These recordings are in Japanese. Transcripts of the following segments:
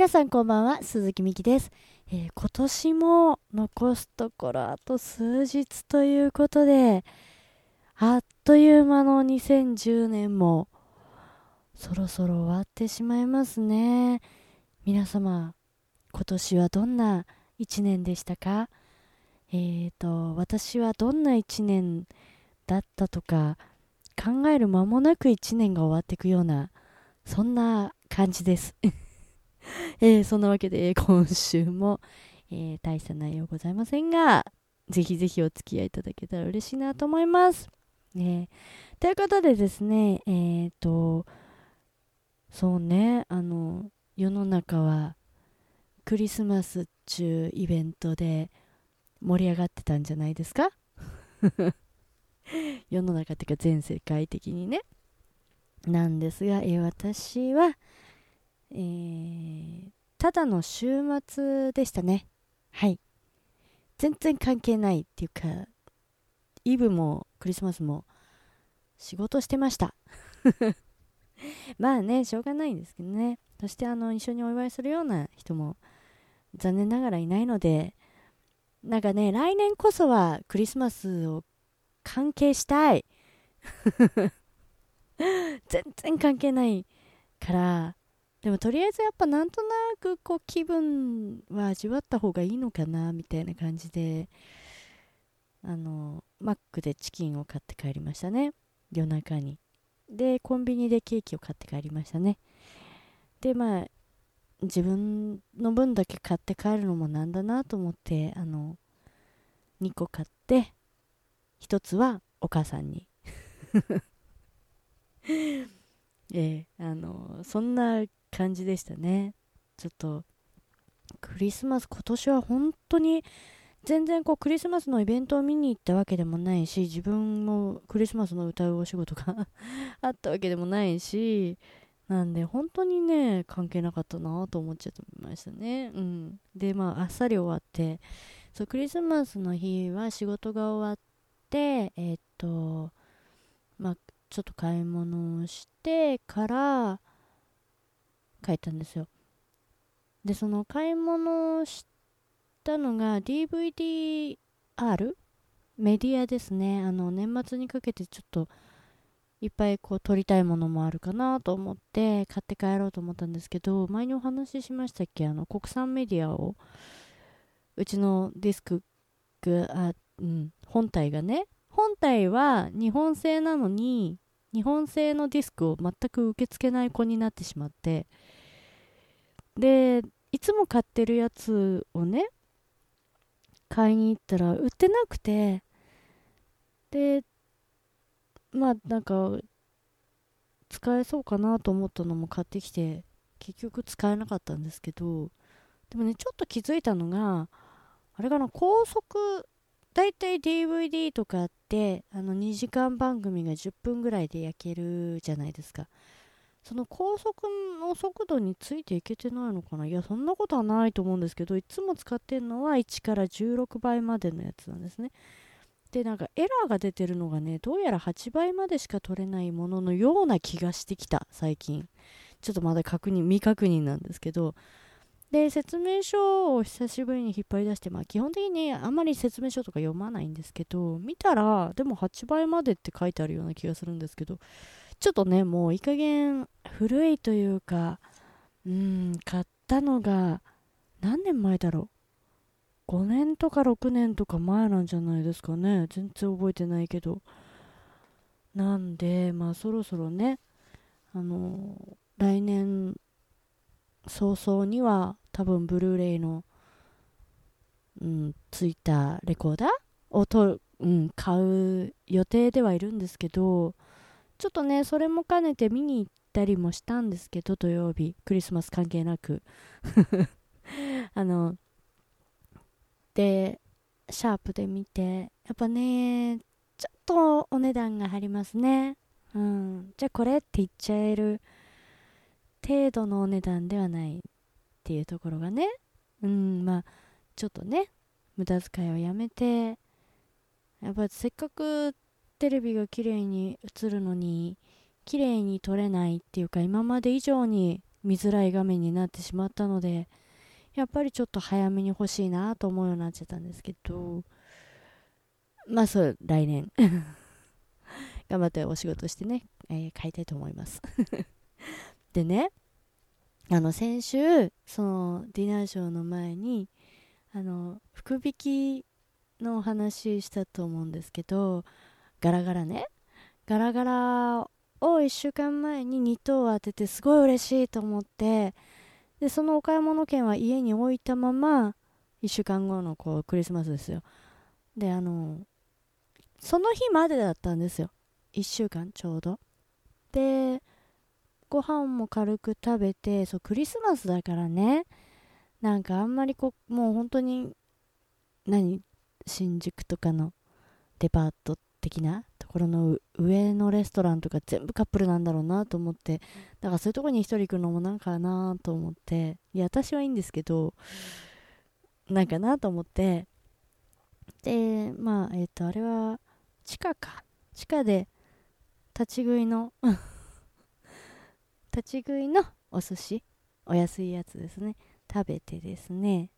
皆さんこんばんは、鈴木美希です、えー、今年も残すところあと数日ということで、あっという間の2010年もそろそろ終わってしまいますね。皆様、今年はどんな1年でしたか？えーと、私はどんな1年だったとか考える間もなく1年が終わっていくようなそんな感じです。えー、そんなわけで 今週も、えー、大した内容ございませんがぜひぜひお付き合いいただけたら嬉しいなと思います、え、ということでですねえっ、とそうねあの世の中はクリスマスっちゅうイベントで盛り上がってたんじゃないですか？世の中っていうか全世界的にね。なんですが、えー、私は、えー、ただの週末でしたね。はい。全然関係ないっていうかイブもクリスマスも仕事してました。まあねしょうがないんですけどね。そしてあの一緒にお祝いするような人も残念ながらいないのでなんかね、来年こそはクリスマスを関係したい。全然関係ないから、でもとりあえずやっぱなんとなくこう気分は味わった方がいいのかなみたいな感じで、あの、マックでチキンを買って帰りましたね。夜中に。で、コンビニでケーキを買って帰りましたね。で、まあ、自分の分だけ買って帰るのもなんだなと思ってあの2個買って1つはお母さんに ええあのそんな感じでしたね。ちょっとクリスマス今年は本当に全然こうクリスマスのイベントを見に行ったわけでもないし自分もクリスマスの歌うお仕事が あったわけでもないしなんで本当にね関係なかったなと思っちゃってましたね。うん。でまああっさり終わってそうクリスマスの日は仕事が終わってえー、っとまあちょっと買い物をしてから帰ったんですよ。でその買い物をしたのが DVD-R メディアですね。あの年末にかけてちょっといっぱいこう撮りたいものもあるかなと思って買って帰ろうと思ったんですけど前にお話ししましたっけ？あの国産メディアを。うちのディスクあ、うん、本体がね。本体は日本製なのに日本製のディスクを全く受け付けない子になってしまってでいつも買ってるやつをね買いに行ったら売ってなくてでまあなんか使えそうかなと思ったのも買ってきて結局使えなかったんですけどでもねちょっと気づいたのがあれかな高速だいたい DVD とかってあの2時間番組が10分ぐらいで焼けるじゃないですか。その高速の速度についていけてないのかな？いやそんなことはないと思うんですけどいつも使ってるのは1から16倍までのやつなんですね。でなんかエラーが出てるのがねどうやら8倍までしか取れないもののような気がしてきた最近。ちょっとまだ確認未確認なんですけど。で説明書を久しぶりに引っ張り出してまあ基本的にあんまり説明書とか読まないんですけど見たらでも8倍までって書いてあるような気がするんですけどちょっとねもういい加減古いというかうん買ったのが何年前だろう？5年とか6年とか前なんじゃないですかね。全然覚えてないけど。なんでまあそろそろねあの来年早々には多分ブルーレイの、うん、ついたレコーダー？をと、うん、買う予定ではいるんですけどちょっとねそれも兼ねて見に行ったりもしたんですけど土曜日。クリスマス関係なく。あのでシャープで見てやっぱねちょっとお値段が張りますね。うんじゃあこれって言っちゃえる程度のお値段ではないっていうところがね。うんまあちょっとね無駄遣いをやめてやっぱせっかくテレビが綺麗に映るのに綺麗に撮れないっていうか今まで以上に見づらい画面になってしまったのでやっぱりちょっと早めに欲しいなと思うようになっちゃったんですけどまあそう来年。頑張ってお仕事してね、えー、買いたいと思います。でねあの先週そのディナーショーの前にあの福引きのお話したと思うんですけどガラガラね。ガラガラを1週間前に2等当ててすごい嬉しいと思ってでそのお買い物券は家に置いたまま1週間後のこうクリスマスですよ。であのその日までだったんですよ。1週間ちょうど。でご飯も軽く食べてそうクリスマスだからね。なんかあんまりこもう本当に何？新宿とかのデパート的なところの上のレストランとか全部カップルなんだろうなと思ってだからそういうとこに一人行くのもなんかなと思っていや私はいいんですけどなんかなと思ってでまあえっ、ー、とあれは地下か。地下で立ち食いの立ち食いのお寿司。お安いやつですね。食べてですね。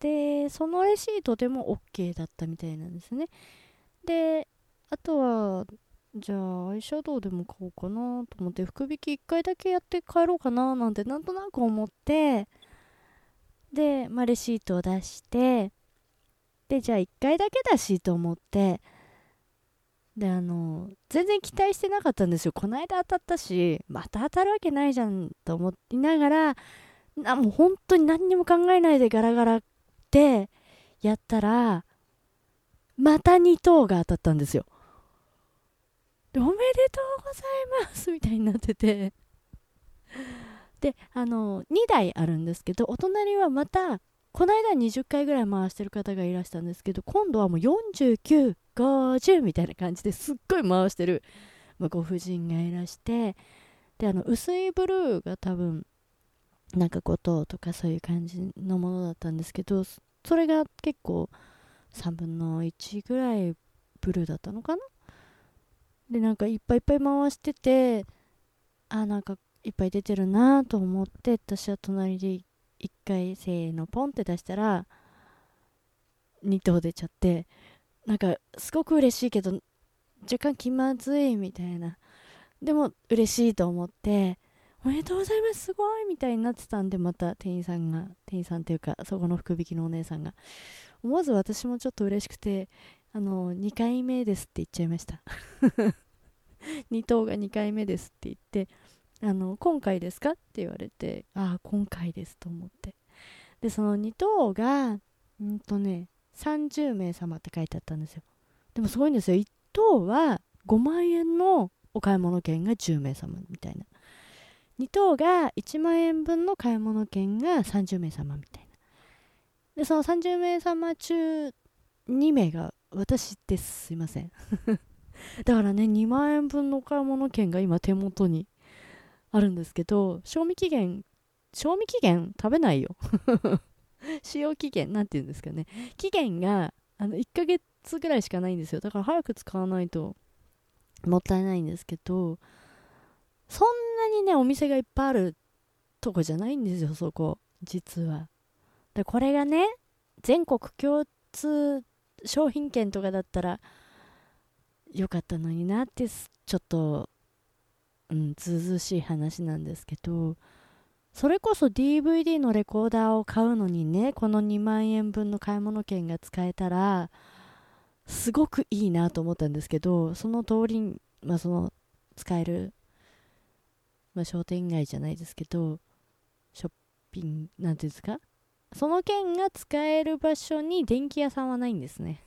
でそのレシートでも OK だったみたいなんですね。であとはじゃあアイシャドウでも買おうかなと思って福引き1回だけやって帰ろうかななんてなんとなく思ってで、まあ、レシートを出してでじゃあ1回だけだしと思ってであの全然期待してなかったんですよ。この間当たったしまた当たるわけないじゃんと思いながらなもう本当に何にも考えないでガラガラってやったらまた2等が当たったんですよ。おめでとうございますみたいになってて。であの2台あるんですけどお隣はまたこの間20回ぐらい回してる方がいらしたんですけど今度はもう49 50みたいな感じですっごい回してる、まあ、ご婦人がいらしてであの薄いブルーが多分なんか5等とかそういう感じのものだったんですけどそれが結構3分の1ぐらいブルーだったのかな？でなんかいっぱいいっぱい回しててあなんかいっぱい出てるなと思って私は隣で1回せーのポンって出したら2頭出ちゃってなんかすごく嬉しいけど若干気まずいみたいな。でも嬉しいと思っておめでとうございます。すごい！みたいになってたんでまた店員さんが。店員さんっていうかそこの福引きのお姉さんが。思わず私もちょっと嬉しくてあの2回目ですって言っちゃいました。2頭が2回目ですって言ってあの今回ですか？って言われてああ今回ですと思って。でその2等がうんとね30名様って書いてあったんですよ。でもすごいんですよ。1等は5万円のお買い物券が10名様みたいな。2等が1万円分の買い物券が30名様みたいな。でその30名様中2名が私ですすいません。だからね2万円分のお買い物券が今手元にあるんですけど賞味期限賞味期限食べないよ。使用期限なんて言うんですかね。期限があの1ヶ月ぐらいしかないんですよ。だから早く使わないともったいないんですけどそんなにねお店がいっぱいあるとこじゃないんですよそこ。実は。でこれがね全国共通商品券とかだったらよかったのになってちょっとうん、ずうずうしい話なんですけどそれこそ DVD のレコーダーを買うのにねこの2万円分の買い物券が使えたらすごくいいなと思ったんですけどその通りに、まあ、その使える、まあ、商店街じゃないですけどショッピングなんていうんですか？その券が使える場所に電気屋さんはないんですね。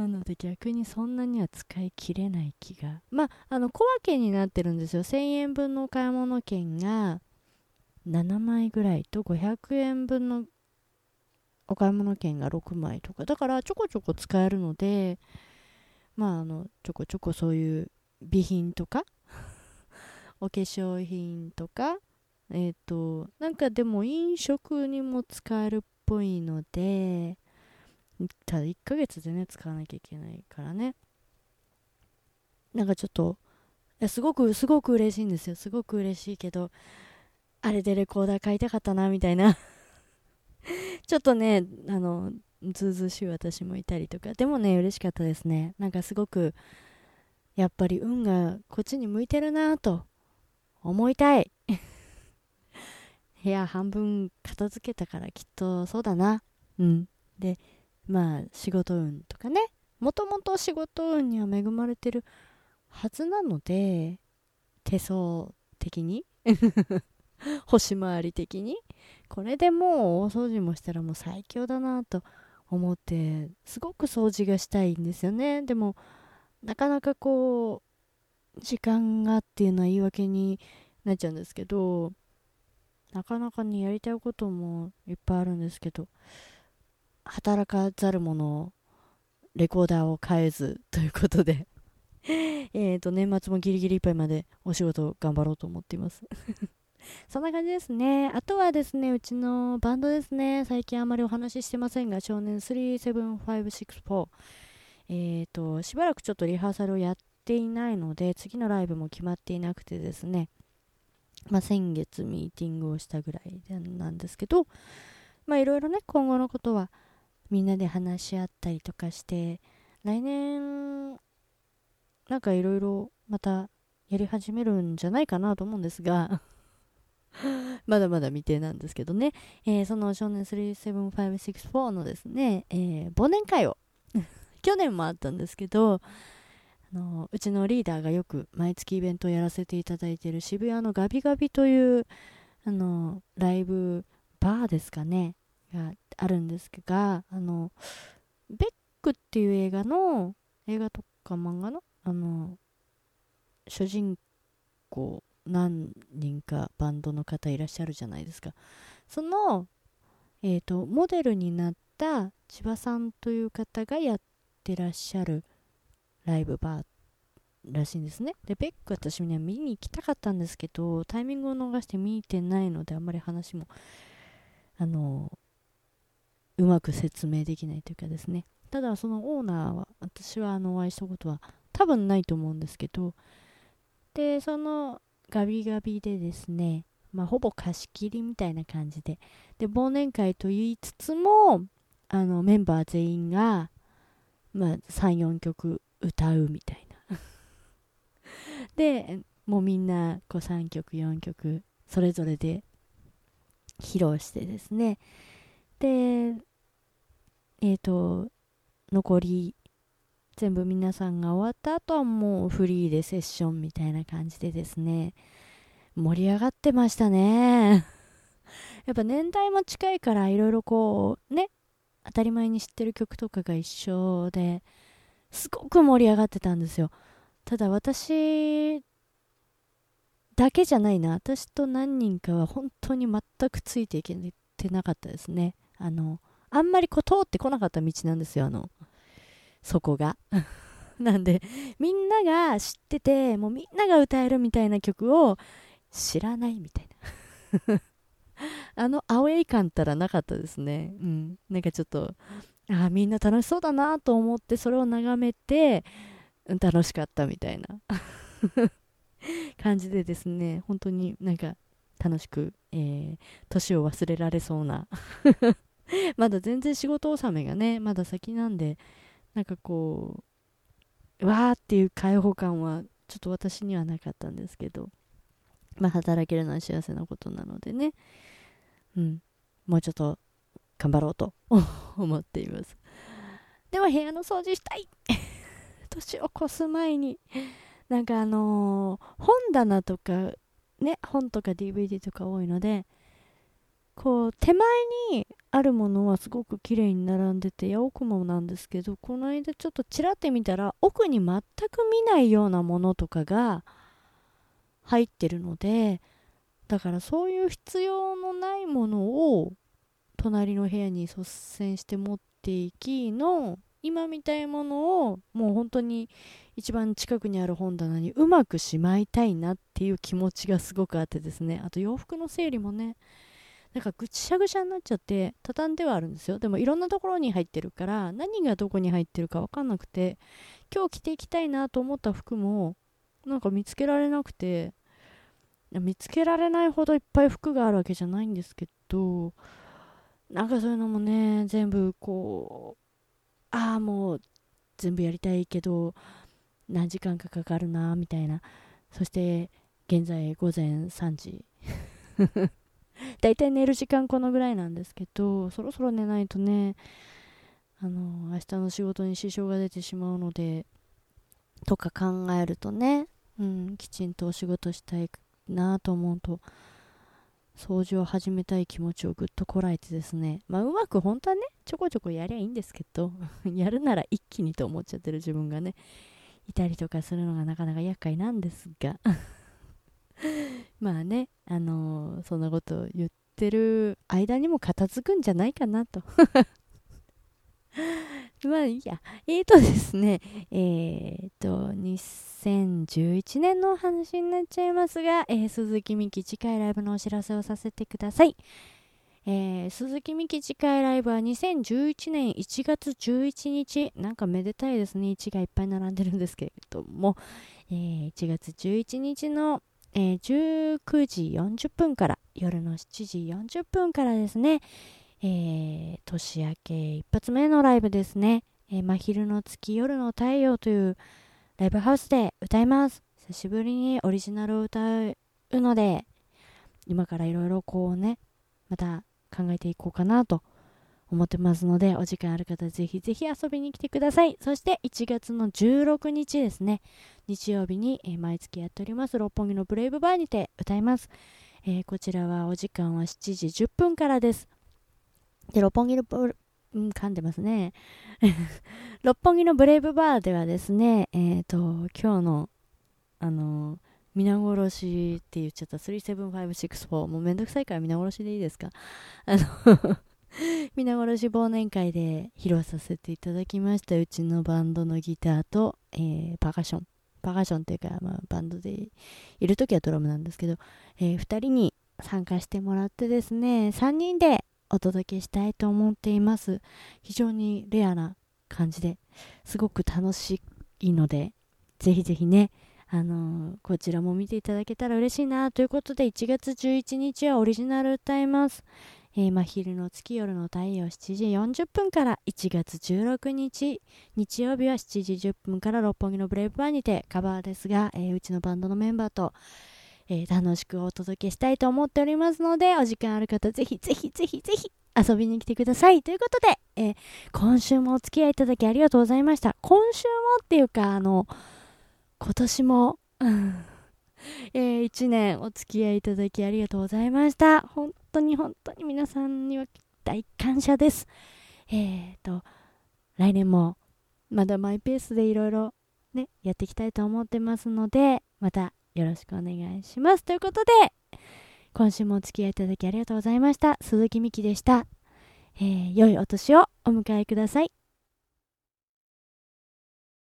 なので逆にそんなには使い切れない気が。まああの小分けになってるんですよ。1000円分のお買い物券が7枚ぐらいと500円分のお買い物券が6枚とか。だからちょこちょこ使えるのでまああのちょこちょこそういう備品とかお化粧品とかえっ、ー、となんかでも飲食にも使えるっぽいのでただ1ヶ月でね使わなきゃいけないからね。なんかちょっとすごくすごく嬉しいんですよ。すごく嬉しいけどあれでレコーダー買いたかったなみたいな。ちょっとねあのずうずうしい私もいたりとか。でもね嬉しかったですね。なんかすごくやっぱり運がこっちに向いてるなと思いたい。部屋半分片付けたからきっとそうだな。うん。でまあ仕事運とかね。もともと仕事運には恵まれてるはずなので手相的に。星回り的に。これでもう大掃除もしたらもう最強だなと思ってすごく掃除がしたいんですよね。でもなかなかこう時間がっていうのは言い訳になっちゃうんですけどなかなかにやりたいこともいっぱいあるんですけど働かざる者レコーダーを変えずということで えっと年末もギリギリいっぱいまでお仕事頑張ろうと思っています そんな感じですね。あとはですね、うちのバンドですね。最近あまりお話ししてませんが、少年37564。えっ、ー、と、しばらくちょっとリハーサルをやっていないので、次のライブも決まっていなくてですね、まあ、先月ミーティングをしたぐらいなんですけど、まあいろいろね、今後のことはみんなで話し合ったりとかして、来年、なんかいろいろまたやり始めるんじゃないかなと思うんですが まだまだ未定なんですけどね、えー、その少年37564のですね、えー、忘年会を 去年もあったんですけど、あのうちのリーダーがよく毎月イベントをやらせていただいている渋谷のガビガビというあのライブバーですかね。があるんですがあのベックっていう映画の映画とか漫画のあの主人公何人かバンドの方いらっしゃるじゃないですか。その、えーと、モデルになった千葉さんという方がやってらっしゃるライブバーらしいんですね。でベック私ね見に行きたかったんですけどタイミングを逃して見てないのであんまり話もあのうまく説明できないというかですね。ただそのオーナーは私はあのお会いしたことは多分ないと思うんですけど。でそのガビガビでですね、まあ、ほぼ貸し切りみたいな感じで、で、忘年会と言いつつも、あの、メンバー全員が、まあ、3、4曲歌うみたいな。で、もうみんな、こう3曲、4曲、それぞれで披露してですね、で、えっ、ー、と、残り全部皆さんが終わった後はもうフリーでセッションみたいな感じでですね、盛り上がってましたね。やっぱ年代も近いからいろいろこう、ね、当たり前に知ってる曲とかが一緒ですごく盛り上がってたんですよ。ただ私だけじゃないな。私と何人かは本当に全くついていけてなかったですね。あの、あんまりこう通ってこなかった道なんですよ。あの、そこが。なんで、みんなが知ってて、もうみんなが歌えるみたいな曲を知らないみたいな。あのアウェイ感ったらなかったですね。うん。なんかちょっと、ああ、みんな楽しそうだなと思って、それを眺めて、楽しかったみたいな 感じでですね、本当になんか楽しく、えー、年を忘れられそうな まだ全然仕事納めがね、まだ先なんで、なんかこう、わーっていう解放感はちょっと私にはなかったんですけど、まあ働けるのは幸せなことなのでね、うん、もうちょっと頑張ろうと 思っています。でも部屋の掃除したい。年を越す前に、なんかあのー、本棚とか、ね、本とか DVD とか多いので、こう手前にあるものはすごく綺麗に並んでてや奥もなんですけどこの間ちょっとちらって見たら奥に全く見ないようなものとかが入ってるのでだからそういう必要のないものを隣の部屋に率先して持っていきの今みたいものをもう本当に一番近くにある本棚にうまくしまいたいなっていう気持ちがすごくあってですね。あと洋服の整理もねなんかぐちゃぐちゃになっちゃって畳んではあるんですよ。でもいろんなところに入ってるから何がどこに入ってるか分かんなくて今日着ていきたいなと思った服もなんか見つけられなくて見つけられないほどいっぱい服があるわけじゃないんですけどなんかそういうのもね全部こうああもう全部やりたいけど何時間かかかるなみたいな。そして現在午前3時。だいたい寝る時間このぐらいなんですけどそろそろ寝ないとねあの明日の仕事に支障が出てしまうのでとか考えるとね、うん、きちんとお仕事したいなと思うと掃除を始めたい気持ちをぐっとこらえてですね。まあうまく本当はねちょこちょこやりゃいいんですけど やるなら一気にと思っちゃってる自分がねいたりとかするのがなかなか厄介なんですが。まあねあのー、そんなこと言ってる間にも片付くんじゃないかなと まあいいや。えーとですね、えーと、2011年の話になっちゃいますが、えー、鈴木美希次回ライブのお知らせをさせてください。えー、鈴木美希次回ライブは2011年1月11日、なんかめでたいですね、1がいっぱい並んでるんですけれども、えー、1月11日の、えー、19時40分から、夜の7時40分からですね、えー、年明け一発目のライブですね、えー、真昼の月夜の太陽というライブハウスで歌います。久しぶりにオリジナルを歌うので、今からいろいろこうね、また考えていこうかなと思ってますので、お時間ある方ぜひぜひ遊びに来てください。そして1月の16日ですね、日曜日に、えー、毎月やっております六本木のブレイブバーにて歌います。えー、こちらはお時間は7時10分からです。で、六本木のブ、うん、噛んでますね。六本木のブレイブバーではですね、えっ、ー、と、今日の、あの皆殺しって言っちゃった37564もうめんどくさいから皆殺しでいいですかあの 皆殺し忘年会で披露させていただきましたうちのバンドのギターと、えー、パーカッションパーカッションっていうか、まあ、バンドでいる時はドラムなんですけど、えー、2人に参加してもらってですね3人でお届けしたいと思っています。非常にレアな感じですごく楽しいので、ぜひぜひね、あのー、こちらも見ていただけたら嬉しいなということで、1月11日はオリジナル歌います。えー、真昼の月夜の太陽7時40分から1月16日日曜日は7時10分から六本木のブレイブバーにてカバーですが、えー、うちのバンドのメンバーと、えー、楽しくお届けしたいと思っておりますので、お時間ある方、ぜひぜひぜひぜひ遊びに来てください。ということで、え、今週もお付き合いいただきありがとうございました。今週もっていうか、あの、今年も、えー、1年お付き合いいただきありがとうございました。本当に本当に皆さんには大感謝です。えーと、来年もまだマイペースでいろいろね、やっていきたいと思ってますので、またよろしくお願いします。ということで、今週もお付き合いいただきありがとうございました。鈴木美希でした。えー、良いお年をお迎えください。